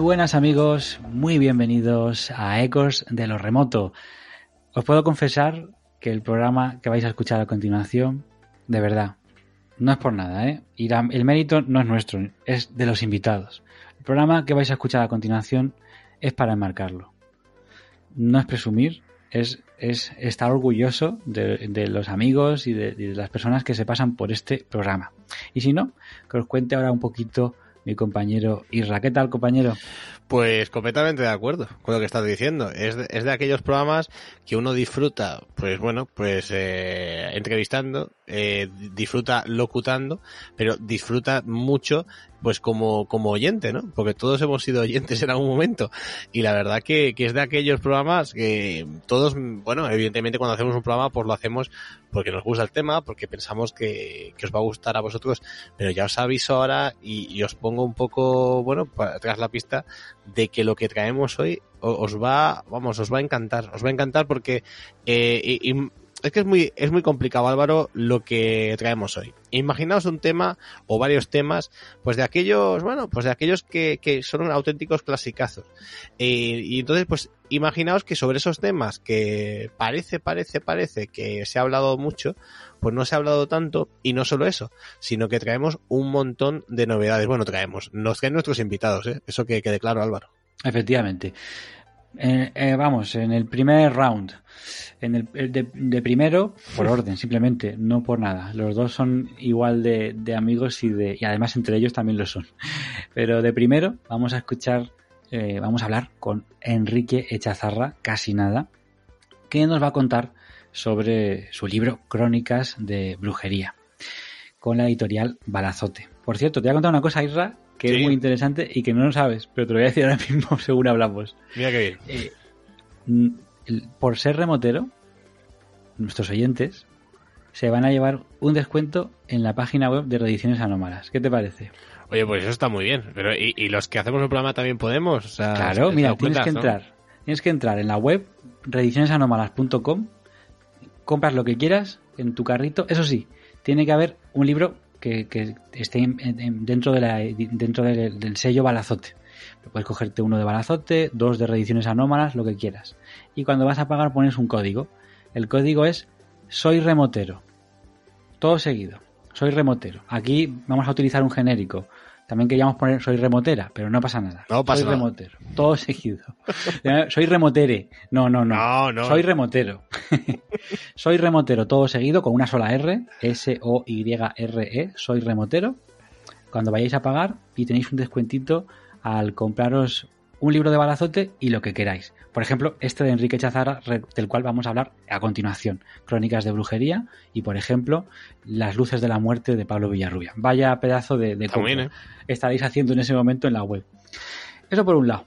Buenas amigos, muy bienvenidos a Ecos de lo Remoto. Os puedo confesar que el programa que vais a escuchar a continuación, de verdad, no es por nada, ¿eh? Y el mérito no es nuestro, es de los invitados. El programa que vais a escuchar a continuación es para enmarcarlo. No es presumir, es, es estar orgulloso de, de los amigos y de, y de las personas que se pasan por este programa. Y si no, que os cuente ahora un poquito mi compañero Isra. ¿Qué tal, compañero? Pues completamente de acuerdo con lo que estás diciendo. Es de, es de aquellos programas que uno disfruta, pues bueno, pues eh, entrevistando, eh, disfruta locutando, pero disfruta mucho, pues como, como oyente, ¿no? Porque todos hemos sido oyentes en algún momento. Y la verdad que, que es de aquellos programas que todos, bueno, evidentemente cuando hacemos un programa, pues lo hacemos porque nos gusta el tema, porque pensamos que, que os va a gustar a vosotros, pero ya os aviso ahora y, os pongo un poco, bueno, para atrás la pista de que lo que traemos hoy os va, vamos, os va a encantar, os va a encantar porque eh, y es que es muy, es muy complicado, Álvaro, lo que traemos hoy. Imaginaos un tema o varios temas, pues de aquellos, bueno, pues de aquellos que, que son auténticos clasicazos. Eh, y entonces, pues imaginaos que sobre esos temas que parece, parece, parece que se ha hablado mucho, pues no se ha hablado tanto y no solo eso, sino que traemos un montón de novedades. Bueno, traemos, nos traen nuestros invitados, ¿eh? eso que quede claro, Álvaro. Efectivamente. Eh, eh, vamos, en el primer round. En el, de, de primero, por orden, simplemente, no por nada. Los dos son igual de, de amigos y, de, y además entre ellos también lo son. Pero de primero vamos a escuchar, eh, vamos a hablar con Enrique Echazarra, casi nada, que nos va a contar sobre su libro Crónicas de Brujería, con la editorial Balazote. Por cierto, te voy a contar una cosa, Isra, que Sí. es muy interesante y que no lo sabes, pero te lo voy a decir ahora mismo según hablamos. Mira qué bien. Eh, por ser remotero, nuestros oyentes se van a llevar un descuento en la página web de Reediciones Anómalas. ¿Qué te parece? Oye, pues eso está muy bien. Pero ¿y, y los que hacemos el programa también podemos? O sea, claro, ¿te mira, tienes que no? entrar. Tienes que entrar en la web reedicionesanómalas.com, compras lo que quieras en tu carrito. Eso sí, tiene que haber un libro que, que esté en- en- dentro, de la, dentro del, del sello Balazote. Puedes cogerte uno de Balazote, dos de reediciones anómalas, lo que quieras. Y cuando vas a pagar pones un código. El código es Soy Remotero. Todo seguido. Soy remotero. Aquí vamos a utilizar un genérico. También queríamos poner soy remotera, pero no pasa nada. No pasa soy nada. remotero. Todo seguido. Eh, soy remotere. No, no, no. No, no. Soy remotero. soy remotero, todo seguido con una sola R. S-O-Y-R-E. Soy remotero. Cuando vayáis a pagar y tenéis un descuentito al compraros un libro de balazote y lo que queráis. Por ejemplo, este de Enrique Chazara, del cual vamos a hablar a continuación. Crónicas de brujería y, por ejemplo, Las luces de la muerte de Pablo Villarrubia. Vaya pedazo de, de compra ¿eh? estaréis haciendo en ese momento en la web. Eso por un lado.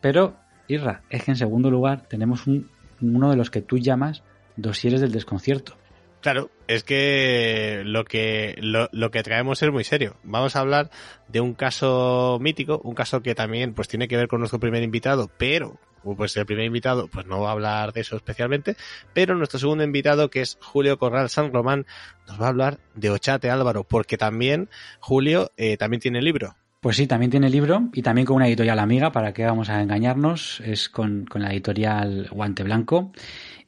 Pero, Irra, es que en segundo lugar tenemos un- uno de los que tú llamas dosieres del desconcierto. Claro, es que lo que lo, lo que traemos es muy serio. Vamos a hablar de un caso mítico, un caso que también pues tiene que ver con nuestro primer invitado, pero pues el primer invitado pues no va a hablar de eso especialmente, pero nuestro segundo invitado que es Julio Corral San Román nos va a hablar de Ochate Álvaro, porque también Julio eh, también tiene libro. Pues sí, también tiene libro y también con una editorial amiga, para que vamos a engañarnos, es con, con la editorial Guante Blanco.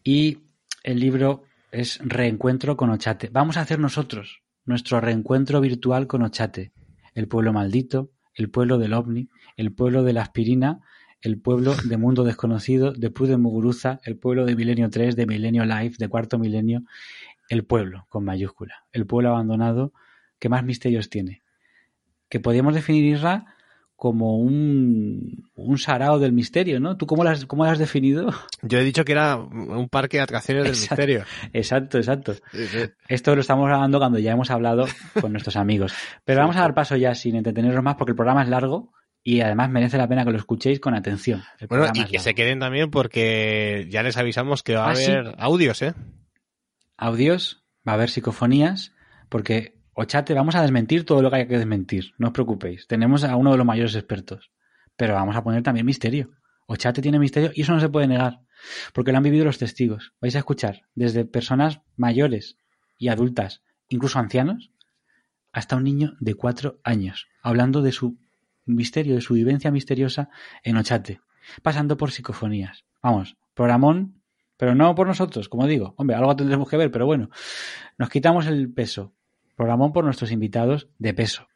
Y el libro es Reencuentro con Ochate. Vamos a hacer nosotros nuestro reencuentro virtual con Ochate. el pueblo maldito, el pueblo del ovni, el pueblo de la aspirina, el pueblo de Mundo Desconocido, de Pude Muguruza, el pueblo de Milenio 3, de Milenio Life, de Cuarto Milenio, el pueblo con mayúscula, el pueblo abandonado que más misterios tiene. Que podríamos definir Isra como un, un sarao del misterio, ¿no? ¿Tú cómo lo, has, cómo lo has definido? Yo he dicho que era un parque de atracciones del Exacto. misterio. Exacto, exacto. Sí, sí. Esto lo estamos hablando cuando ya hemos hablado con nuestros amigos. Pero vamos a dar paso ya sin entretenernos más porque el programa es largo y además merece la pena que lo escuchéis con atención. Bueno, y que se queden también porque ya les avisamos que va a Ah, sí. haber audios, ¿eh? audios, va a haber psicofonías, porque Ochate vamos a desmentir todo lo que haya que desmentir, no os preocupéis. Tenemos a uno de los mayores expertos, pero vamos a poner también misterio. Ochate tiene misterio y eso no se puede negar, porque lo han vivido los testigos. Vais a escuchar desde personas mayores y adultas, incluso ancianos, hasta un niño de cuatro años, hablando de su misterio, de su vivencia misteriosa en Ochate, pasando por psicofonías. Vamos, programón, pero no por nosotros, como digo. Hombre, algo tendremos que ver, pero bueno, nos quitamos el peso. Programón por nuestros invitados de peso.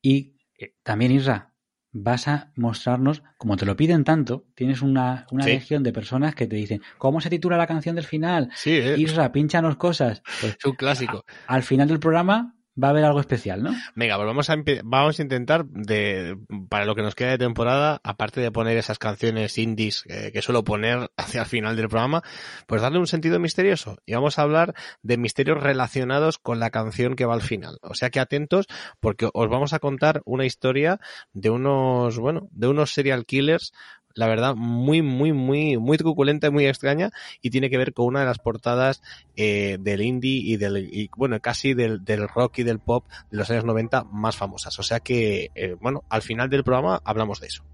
Y eh, también, Isra, vas a mostrarnos, como te lo piden tanto, tienes una, una Sí. legión de personas que te dicen, ¿cómo se titula la canción del final? Sí, ¿eh? Isra, pínchanos cosas. Pues es un clásico. al final del programa va a haber algo especial, ¿no? Venga, pues vamos a, vamos a intentar, de, para lo que nos queda de temporada, aparte de poner esas canciones indies eh, que suelo poner hacia el final del programa, pues darle un sentido misterioso. Y vamos a hablar de misterios relacionados con la canción que va al final. O sea que atentos, porque os vamos a contar una historia de unos, bueno, de unos serial killers la verdad, muy, muy, muy, muy truculenta y muy extraña, y tiene que ver con una de las portadas eh, del indie y del, bueno, casi del, del rock y del pop de los años 90 más famosas. O sea que, eh, bueno, al final del programa hablamos de eso.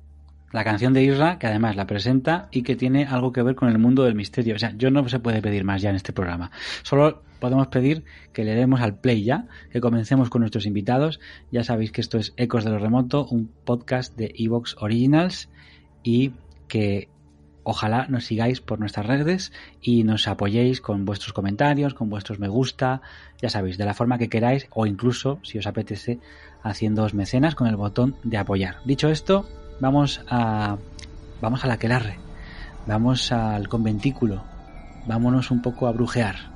La canción de Isra, que además la presenta y que tiene algo que ver con el mundo del misterio. O sea, yo no se puede pedir más ya en este programa. Solo podemos pedir que le demos al play ya, que comencemos con nuestros invitados. Ya sabéis que esto es Ecos de lo Remoto, un podcast de Evox Originals y que ojalá nos sigáis por nuestras redes y nos apoyéis con vuestros comentarios, con vuestros me gusta, ya sabéis, de la forma que queráis o incluso, si os apetece, haciéndoos mecenas con el botón de apoyar. Dicho esto, vamos a vamos a la quelarre, vamos al conventículo, vámonos un poco a brujear.